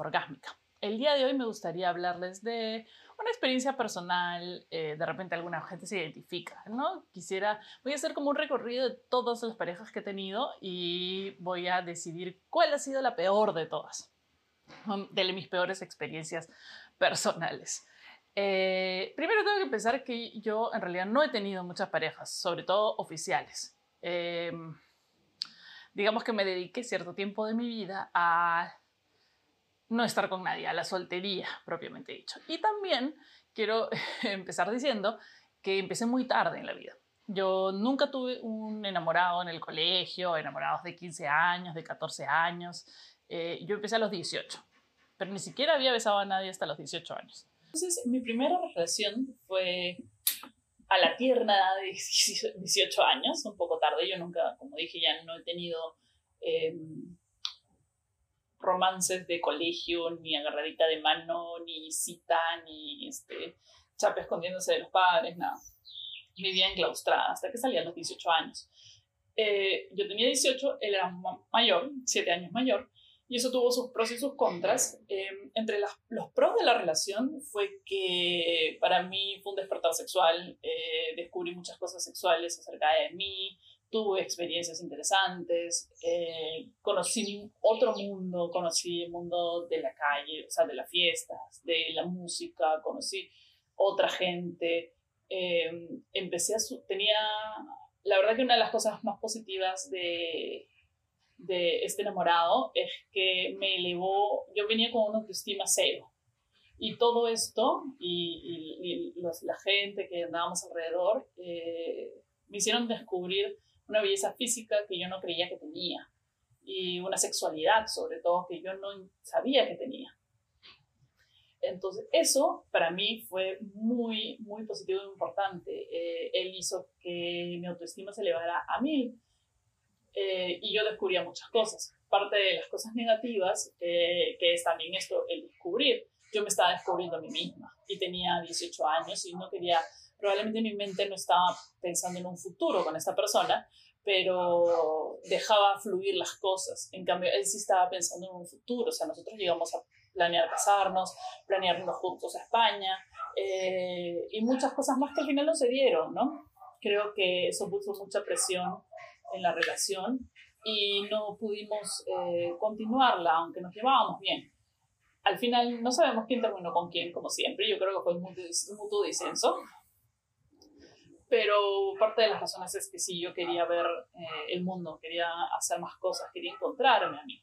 Inforgásmica. El día de hoy me gustaría hablarles de una experiencia personal, eh, de repente alguna gente se identifica, ¿no? Quisiera, voy a hacer como un recorrido de todas las parejas que he tenido y voy a decidir cuál ha sido la peor de todas, de mis peores experiencias personales. Eh, primero tengo que pensar que yo en realidad no he tenido muchas parejas, sobre todo oficiales. Eh, digamos que me dediqué cierto tiempo de mi vida a no estar con nadie, a la soltería propiamente dicho. Y también quiero empezar diciendo que empecé muy tarde en la vida. Yo nunca tuve un enamorado en el colegio, enamorados de 15 años, de 14 años. Eh, yo empecé a los 18, pero ni siquiera había besado a nadie hasta los 18 años. Entonces, mi primera relación fue a la tierna edad de 18 años, un poco tarde. Yo nunca, como dije, ya no he tenido em, romances de colegio, ni agarradita de mano, ni cita, ni este, chape escondiéndose de los padres, nada. Vivía enclaustrada hasta que salía a los 18 años. Eh, yo tenía 18, él era mayor, 7 años mayor, y eso tuvo sus pros y sus contras. Em, entre los pros de la relación fue que para mí fue un despertar sexual, eh, descubrí muchas cosas sexuales acerca de mí, tuve experiencias interesantes, eh, conocí otro mundo, conocí el mundo de la calle, o sea, de las fiestas, de la música, conocí otra gente. Em, empecé a... tenía... La verdad que una de las cosas más positivas de, de este enamorado es que me elevó, yo venía con una autoestima cero. Y todo esto y, la gente que andábamos alrededor eh, me hicieron descubrir una belleza física que yo no creía que tenía y una sexualidad sobre todo que yo no sabía que tenía. Entonces eso para mí fue muy, muy positivo e importante. Eh, él hizo que mi autoestima se elevara a mil eh, y yo descubría muchas cosas. Parte de las cosas negativas, eh, que es también esto, el descubrir. Yo me estaba descubriendo a mí misma y tenía 18 años y no quería, probablemente mi mente no estaba pensando en un futuro con esta persona, pero dejaba fluir las cosas. En cambio, él sí estaba pensando en un futuro. O sea, nosotros llegamos a planear casarnos, planearnos juntos a España eh, y muchas cosas más que al final no se dieron, ¿no? Creo que eso puso mucha presión en la relación y no pudimos eh, continuarla, aunque nos llevábamos bien. Al final no sabemos quién terminó con quién, como siempre. Yo creo que fue un mutuo disenso. Pero parte de las razones es que sí, yo quería ver eh, el mundo, quería hacer más cosas, quería encontrarme a mí.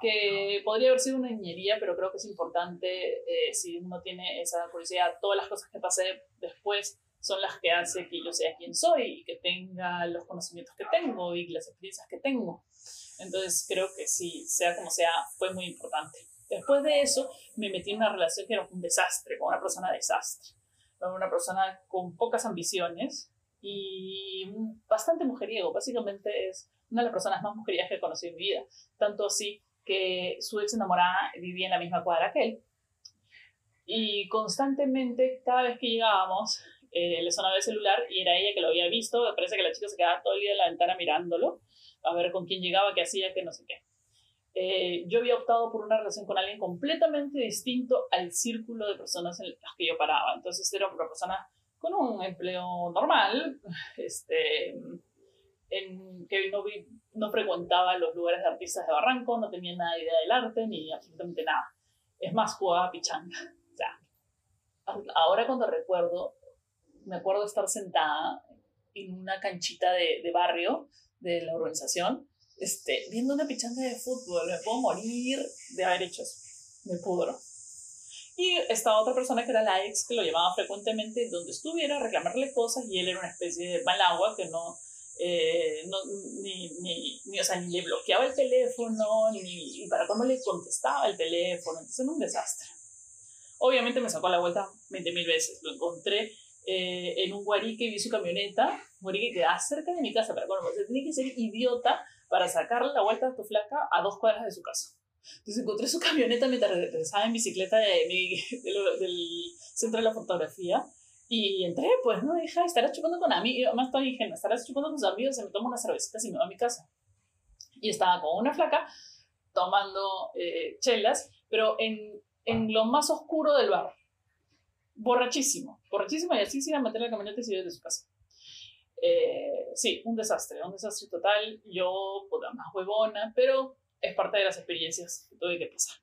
Que podría haber sido una niñería, pero creo que es importante eh, si uno tiene esa curiosidad. Todas las cosas que pasé después son las que hacen que yo sea quien soy y que tenga los conocimientos que tengo y las experiencias que tengo. Entonces creo que sí, sea como sea, fue muy importante. Después de eso me metí en una relación que era un desastre, con una persona desastre, una persona con pocas ambiciones y bastante mujeriego. Básicamente es una de las personas más mujerias que he conocido en mi vida. Tanto así que su ex enamorada vivía en la misma cuadra que él. Y constantemente, cada vez que llegábamos, eh, le sonaba el celular y era ella que lo había visto. Me parece que la chica se quedaba todo el día en la ventana mirándolo, a ver con quién llegaba, qué hacía, qué no sé qué. Eh, yo había optado por una relación con alguien completamente distinto al círculo de personas en las que yo paraba. Entonces era una persona con un empleo normal, este, en, que no, vi, no frecuentaba los lugares de artistas de Barranco, no tenía nada de idea del arte ni absolutamente nada. Es más, jugaba pichanga. O sea, ahora cuando recuerdo, me acuerdo estar sentada en una canchita de, de barrio de la urbanización, este, viendo una pichanga de fútbol. Me puedo morir de haber hecho eso. Me pudro. Y estaba otra persona que era la ex que lo llamaba frecuentemente donde estuviera a reclamarle cosas y él era una especie de mal agua que no, eh, no ni, ni, ni, o sea, ni le bloqueaba el teléfono, ni para cómo le contestaba el teléfono. Entonces era un desastre. Obviamente me sacó a la vuelta 20.000 veces. Lo encontré eh, en un guarique, vi su camioneta, guarique que queda cerca de mi casa, pero bueno, pues tenía que ser idiota para sacarle la vuelta a tu flaca a dos cuadras de su casa. Entonces encontré su camioneta mientras regresaba en bicicleta de del centro de la fotografía y entré, pues, ¿no? Dije, estarás chupando con amigos, más estoy ingenua, estarás chupando con tus amigos, se me toma unas cervecitas y me voy a mi casa. Y estaba con una flaca tomando eh, chelas pero en, en lo más oscuro del bar. Borrachísimo, borrachísimo y así se iba a meter la camioneta y se iba de su casa. Eh, sí, un desastre, un desastre total. Yo, puta, más huevona, pero es parte de las experiencias que tuve que pasar.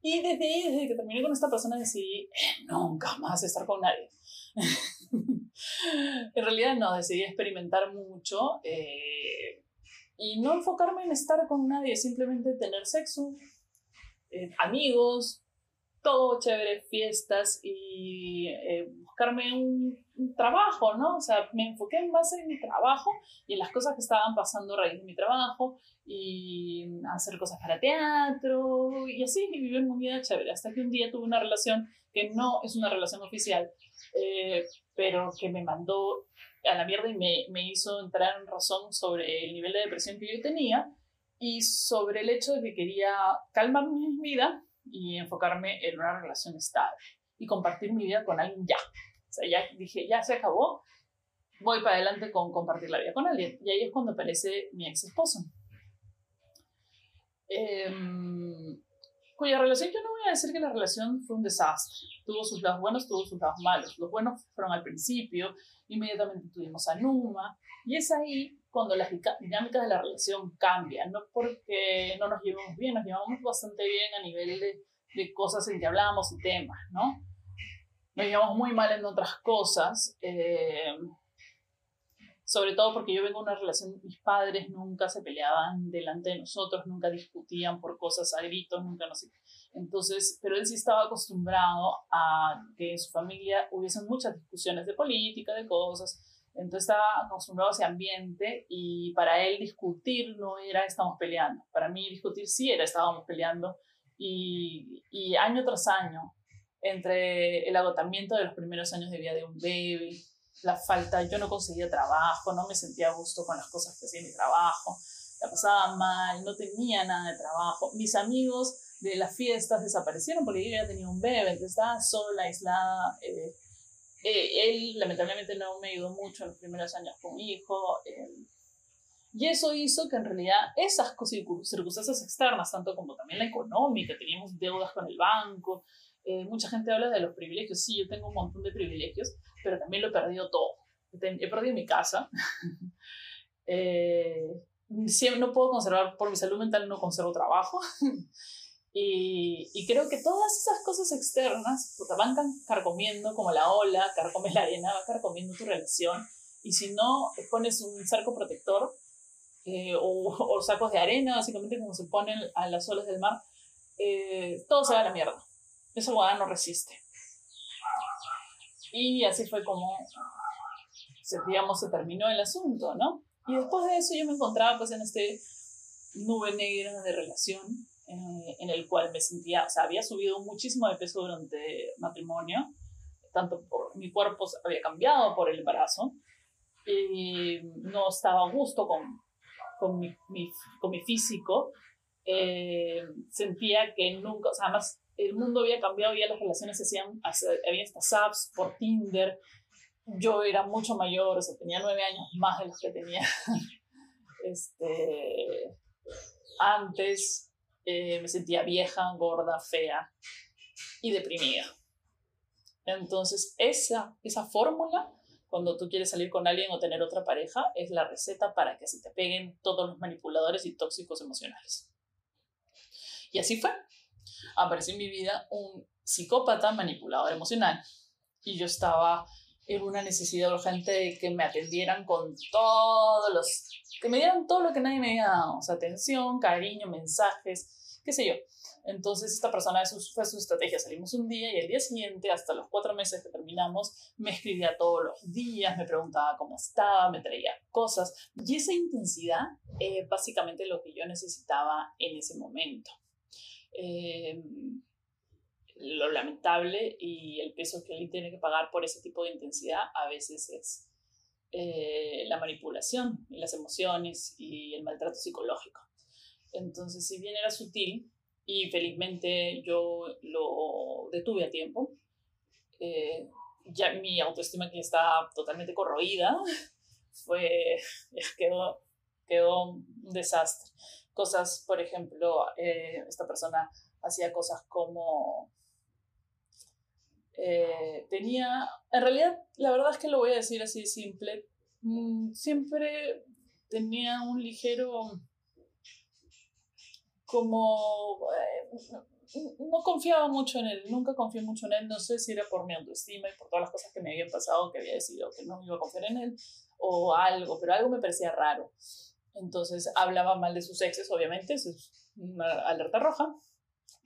Y desde ahí, desde que terminé con esta persona, decidí eh, nunca más estar con nadie. en realidad no, decidí experimentar mucho eh, y no enfocarme en estar con nadie, simplemente tener sexo, eh, amigos, todo chévere, fiestas y eh, buscarme un, trabajo, ¿no? O sea, me enfoqué más en mi trabajo y en las cosas que estaban pasando a raíz de mi trabajo y hacer cosas para teatro y así, y vivir mi vida chévere. Hasta que un día tuve una relación que no es una relación oficial, eh, pero que me mandó a la mierda y me, me hizo entrar en razón sobre el nivel de depresión que yo tenía y sobre el hecho de que quería calmar mi vida y enfocarme en una relación estable y compartir mi vida con alguien ya. O sea, ya dije, ya se acabó, voy para adelante con compartir la vida con alguien. Y ahí es cuando aparece mi ex esposo. Em, cuya relación, yo no voy a decir que la relación fue un desastre. Tuvo sus lados buenos, tuvo sus lados malos. Los buenos fueron al principio, inmediatamente tuvimos a Numa, y es ahí cuando las dinámicas de la relación cambian, no porque no nos llevamos bien, nos llevamos bastante bien a nivel de, de cosas en que hablamos y temas, ¿no? Nos llevamos muy mal en otras cosas, eh, sobre todo porque yo vengo de una relación, mis padres nunca se peleaban delante de nosotros, nunca discutían por cosas a gritos, nunca no sé. Entonces, pero él sí estaba acostumbrado a que en su familia hubiesen muchas discusiones de política, de cosas, entonces estaba acostumbrado a ese ambiente y para él discutir no era estamos peleando. Para mí discutir sí era estábamos peleando y, y año tras año, entre el agotamiento de los primeros años de vida de un bebé, la falta, yo no conseguía trabajo, no me sentía a gusto con las cosas que hacía mi trabajo, la pasaba mal, no tenía nada de trabajo. Mis amigos de las fiestas desaparecieron porque yo ya tenía un bebé, entonces estaba sola, aislada. Eh, eh, él lamentablemente no me ayudó mucho en los primeros años con mi hijo. Eh, y eso hizo que en realidad esas circunstancias externas, tanto como también la económica, teníamos deudas con el banco, eh, mucha gente habla de los privilegios, sí, yo tengo un montón de privilegios, pero también lo he perdido todo. He perdido mi casa. no puedo conservar, por mi salud mental no conservo trabajo. Y, y, creo que todas esas cosas externas te van carcomiendo como la ola, carcome la arena, va carcomiendo tu relación. Y si no pones un cerco protector eh, o, sacos de arena, básicamente como se ponen a las olas del mar, eh, todo se va a la mierda. Esa agua no resiste. Y así fue como, digamos, se terminó el asunto, ¿no? Y después de eso yo me encontraba pues en este nube negra de relación eh, en el cual me sentía, o sea, había subido muchísimo de peso durante matrimonio, tanto por mi cuerpo había cambiado por el embarazo, y no estaba a gusto con, con, mi, con mi físico, eh, sentía que nunca, o sea, además el mundo había cambiado, ya las relaciones se hacían, había estas apps por Tinder, yo era mucho mayor, o sea, tenía nueve años más de los que tenía este, antes, eh, me sentía vieja, gorda, fea y deprimida. Entonces, esa, esa fórmula, cuando tú quieres salir con alguien o tener otra pareja, es la receta para que se te peguen todos los manipuladores y tóxicos emocionales. Y así fue. Apareció en mi vida un psicópata manipulador emocional. Y yo estaba en una necesidad urgente de que me atendieran con todos los, que me dieran todo lo que nadie me había dado, o sea, atención, cariño, mensajes, qué sé yo. Entonces esta persona fue su estrategia. Salimos un día y el día siguiente, hasta los cuatro meses que terminamos, me escribía todos los días, me preguntaba cómo estaba, me traía cosas. Y esa intensidad es básicamente lo que yo necesitaba en ese momento. Eh, lo lamentable y el peso que alguien tiene que pagar por ese tipo de intensidad a veces es eh, la manipulación y las emociones y el maltrato psicológico. Entonces, si bien era sutil y felizmente yo lo detuve a tiempo, eh, ya mi autoestima que estaba totalmente corroída, fue, quedó, quedó un desastre. Cosas, por ejemplo, eh, esta persona hacía cosas como... Eh, tenía, en realidad, la verdad es que lo voy a decir así simple, mm, siempre tenía un ligero como eh, no confiaba mucho en él, nunca confié mucho en él, no sé si era por mi autoestima y por todas las cosas que me habían pasado que había decidido que no iba a confiar en él o algo, pero algo me parecía raro. Entonces hablaba mal de sus exes, obviamente, es una alerta roja.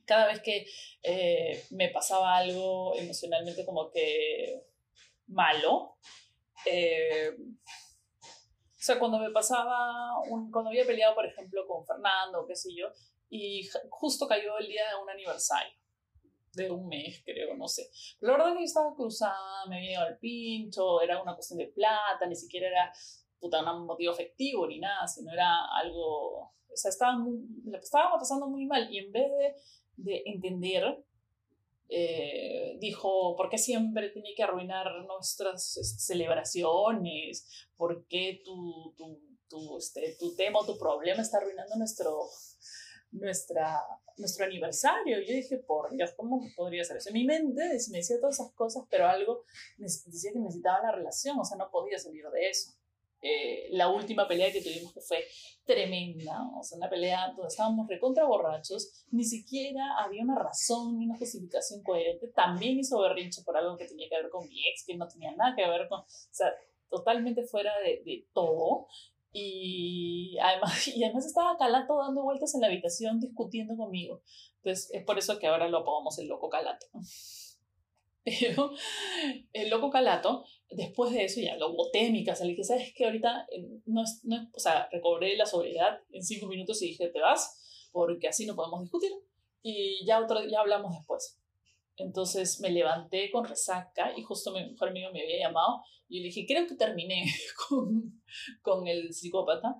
Cada vez que eh, me pasaba algo emocionalmente como que malo, eh, o sea, cuando me pasaba, un, cuando había peleado, por ejemplo, con Fernando, qué sé yo, y justo cayó el día de un aniversario de un mes, creo, no sé. La verdad es que estaba cruzada, me había ido al pincho, era una cuestión de plata, ni siquiera era puta, un motivo efectivo ni nada, sino era algo, o sea, estaba estábamos pasando muy mal y en vez de, de entender, eh, dijo, ¿por qué siempre tiene que arruinar nuestras este, celebraciones? ¿Por qué tu, tu, tu, este, tu tema o tu problema está arruinando nuestro, nuestra, nuestro aniversario. Yo dije, por Dios, ¿cómo podría ser eso? En mi mente me decía todas esas cosas, pero algo decía que necesitaba la relación, o sea, no podía salir de eso. Eh, la última pelea que tuvimos que fue tremenda, o sea, una pelea donde estábamos recontra borrachos, ni siquiera había una razón ni una justificación coherente, también hizo berrinche por algo que tenía que ver con mi ex, que no tenía nada que ver con, o sea, totalmente fuera de, de todo, y además, y además estaba Calato dando vueltas en la habitación discutiendo conmigo. Entonces es por eso que ahora lo apagamos el loco Calato. Pero el loco Calato, después de eso ya lo boté en mi casa. Le dije, ¿sabes qué? Ahorita eh, no es, no o sea, recobré la sobriedad en cinco minutos y dije, te vas, porque así no podemos discutir. Y ya, otro, ya hablamos después. Entonces me levanté con resaca y justo mi mejor amigo me había llamado y le dije, creo que terminé con, con el psicópata.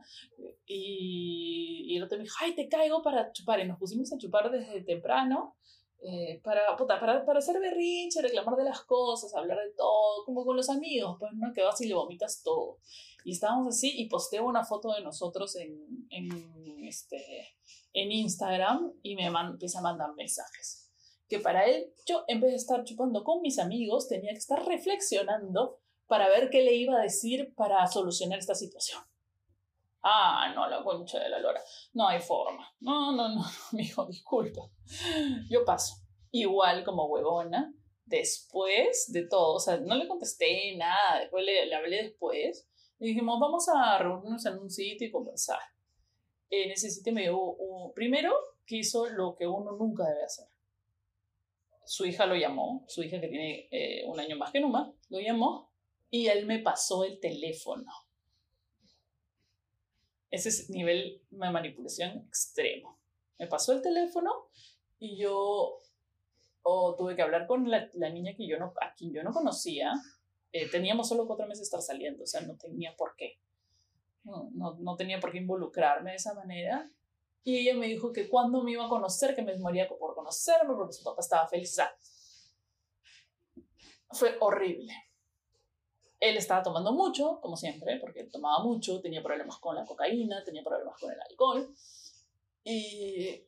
Y, y el otro me dijo, ay, te caigo para chupar. Y nos pusimos a chupar desde temprano eh, para, puta, para, para hacer berrinche, reclamar de las cosas, hablar de todo, como con los amigos, pues, ¿no? Que vas y le vomitas todo. Y estábamos así y posteo una foto de nosotros en, en, este, en Instagram y me empieza a mandar mensajes que para él yo en vez de estar chupando con mis amigos tenía que estar reflexionando para ver qué le iba a decir para solucionar esta situación. Ah, no, la concha de la lora. No hay forma. No, no, no, amigo, disculpa. Yo paso. Igual como huevona, después de todo, o sea, no le contesté nada, después le, hablé después. Y dijimos, vamos a reunirnos en un sitio y conversar. En ese sitio me dio, primero, que hizo lo que uno nunca debe hacer su hija lo llamó, su hija que tiene eh, un año más que Numa, lo llamó y él me pasó el teléfono. Ese es nivel de manipulación extremo. Me pasó el teléfono y yo tuve que hablar con la, niña que yo no, a quien yo no conocía. Eh, teníamos solo cuatro meses de estar saliendo, o sea, no tenía por qué. No, no, no tenía por qué involucrarme de esa manera. Y ella me dijo que cuando me iba a conocer, que me moría por conocerme, porque su papá estaba feliz. fue horrible. Él estaba tomando mucho, como siempre, porque él tomaba mucho, tenía problemas con la cocaína, tenía problemas con el alcohol. Y,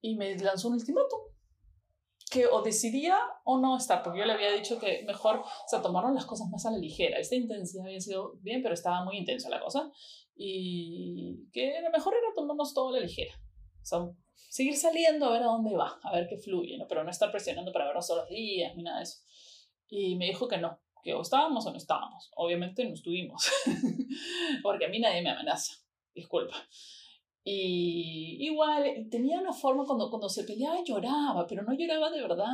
y me lanzó un ultimátum que o decidía o no estar, porque yo le había dicho que mejor, o sea, tomaron las cosas más a la ligera. Esta intensidad había sido bien, pero estaba muy intensa la cosa y que lo mejor era tomarnos todo a la ligera. O sea, seguir saliendo a ver a dónde va, a ver qué fluye, ¿no? pero no estar presionando para vernos todos los días ni nada de eso. Y me dijo que no, que o estábamos o no estábamos. Obviamente no estuvimos, porque a mí nadie me amenaza, disculpa. Y igual, tenía una forma cuando, cuando se peleaba lloraba, pero no lloraba de verdad.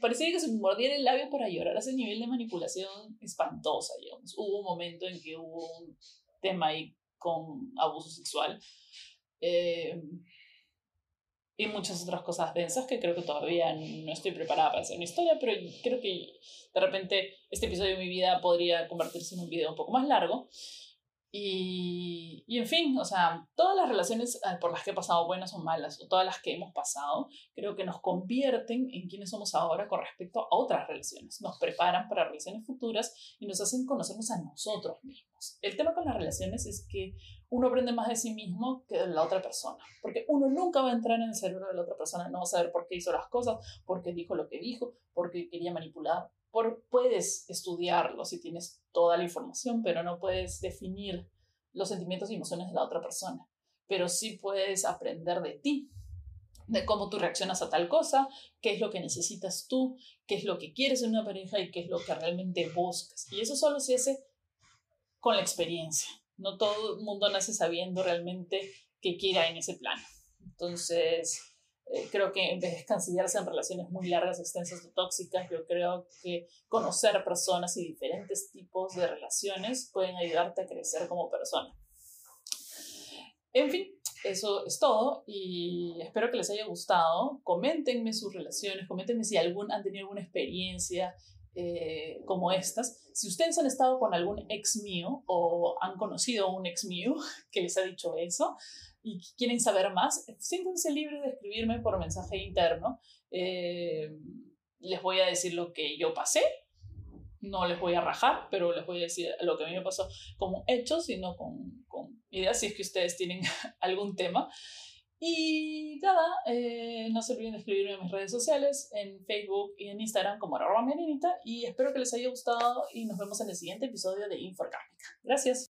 parecía que se mordiera el labio para llorar ese nivel de manipulación espantosa, digamos. Hubo un momento en que hubo un tema ahí con abuso sexual. Eh, y muchas otras cosas densas que creo que todavía no estoy preparada para hacer una historia, pero creo que de repente este episodio de mi vida podría convertirse en un video un poco más largo. Y, en fin, o sea, todas las relaciones eh, por las que he pasado, buenas o malas, o todas las que hemos pasado, creo que nos convierten en quienes somos ahora con respecto a otras relaciones. Nos preparan para relaciones futuras y nos hacen conocernos a nosotros mismos. El tema con las relaciones es que uno aprende más de sí mismo que de la otra persona, porque uno nunca va a entrar en el cerebro de la otra persona, no va a saber por qué hizo las cosas, por qué dijo lo que dijo, por qué quería manipular, puedes estudiarlo si tienes toda la información, pero no puedes definir los sentimientos y emociones de la otra persona. Pero sí puedes aprender de ti, de cómo tú reaccionas a tal cosa, qué es lo que necesitas tú, qué es lo que quieres en una pareja y qué es lo que realmente buscas. Y eso solo se hace con la experiencia. No todo el mundo nace sabiendo realmente qué quiere en ese plano. Entonces, eh, creo que en vez de escancillarse en relaciones muy largas, extensas o tóxicas, yo creo que conocer personas y diferentes tipos de relaciones pueden ayudarte a crecer como persona. En fin, eso es todo y espero que les haya gustado. Coméntenme sus relaciones, coméntenme si algún, han tenido alguna experiencia eh, como estas. Si ustedes han estado con algún ex mío o han conocido a un ex mío que les ha dicho eso, y quieren saber más, siéntense libres de escribirme por mensaje interno. Eh, les voy a decir lo que yo pasé, no les voy a rajar, pero les voy a decir lo que a mí me pasó como hechos, sino con, con ideas, si es que ustedes tienen algún tema. Y nada, eh, no se olviden de escribirme en mis redes sociales, en Facebook y en Instagram como arroba y espero que les haya gustado y nos vemos en el siguiente episodio de Inforgánica. Gracias.